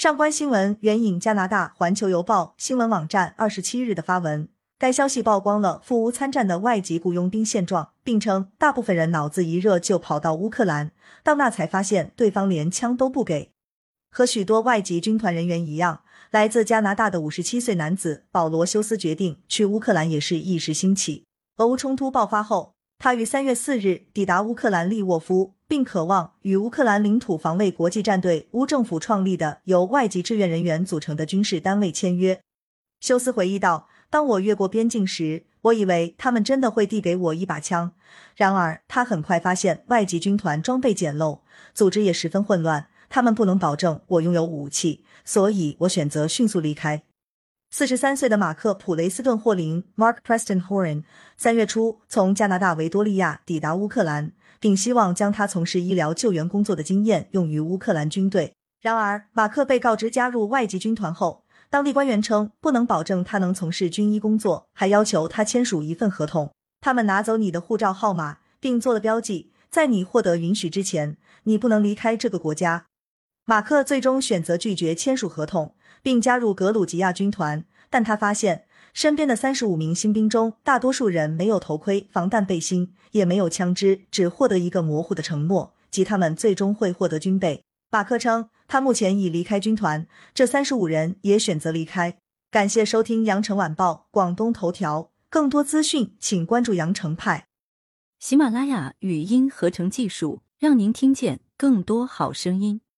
上官新闻援引加拿大《环球邮报》新闻网站二十七日的发文，该消息曝光了赴乌参战的外籍雇佣兵现状，并称大部分人脑子一热就跑到乌克兰，到那才发现对方连枪都不给。和许多外籍军团人员一样，来自加拿大的五十七岁男子保罗休斯决定去乌克兰也是一时兴起。俄乌冲突爆发后，他于三月四日抵达乌克兰利沃夫。并渴望与乌克兰领土防卫国际战队乌政府创立的由外籍志愿人员组成的军事单位签约。休斯回忆道：“当我越过边境时，我以为他们真的会递给我一把枪。然而，他很快发现外籍军团装备简陋，组织也十分混乱，他们不能保证我拥有武器，所以我选择迅速离开。”四十三岁的马克·普雷斯顿·霍林 （Mark Preston Horan） 三月初从加拿大维多利亚抵达乌克兰。并希望将他从事医疗救援工作的经验用于乌克兰军队。然而，马克被告知加入外籍军团后，当地官员称不能保证他能从事军医工作，还要求他签署一份合同。他们拿走你的护照号码，并做了标记，在你获得允许之前，你不能离开这个国家。马克最终选择拒绝签署合同，并加入格鲁吉亚军团，但他发现。身边的三十五名新兵中，大多数人没有头盔、防弹背心，也没有枪支，只获得一个模糊的承诺，即他们最终会获得军备。马克称，他目前已离开军团，这三十五人也选择离开。感谢收听羊城晚报广东头条，更多资讯请关注羊城派。喜马拉雅语音合成技术，让您听见更多好声音。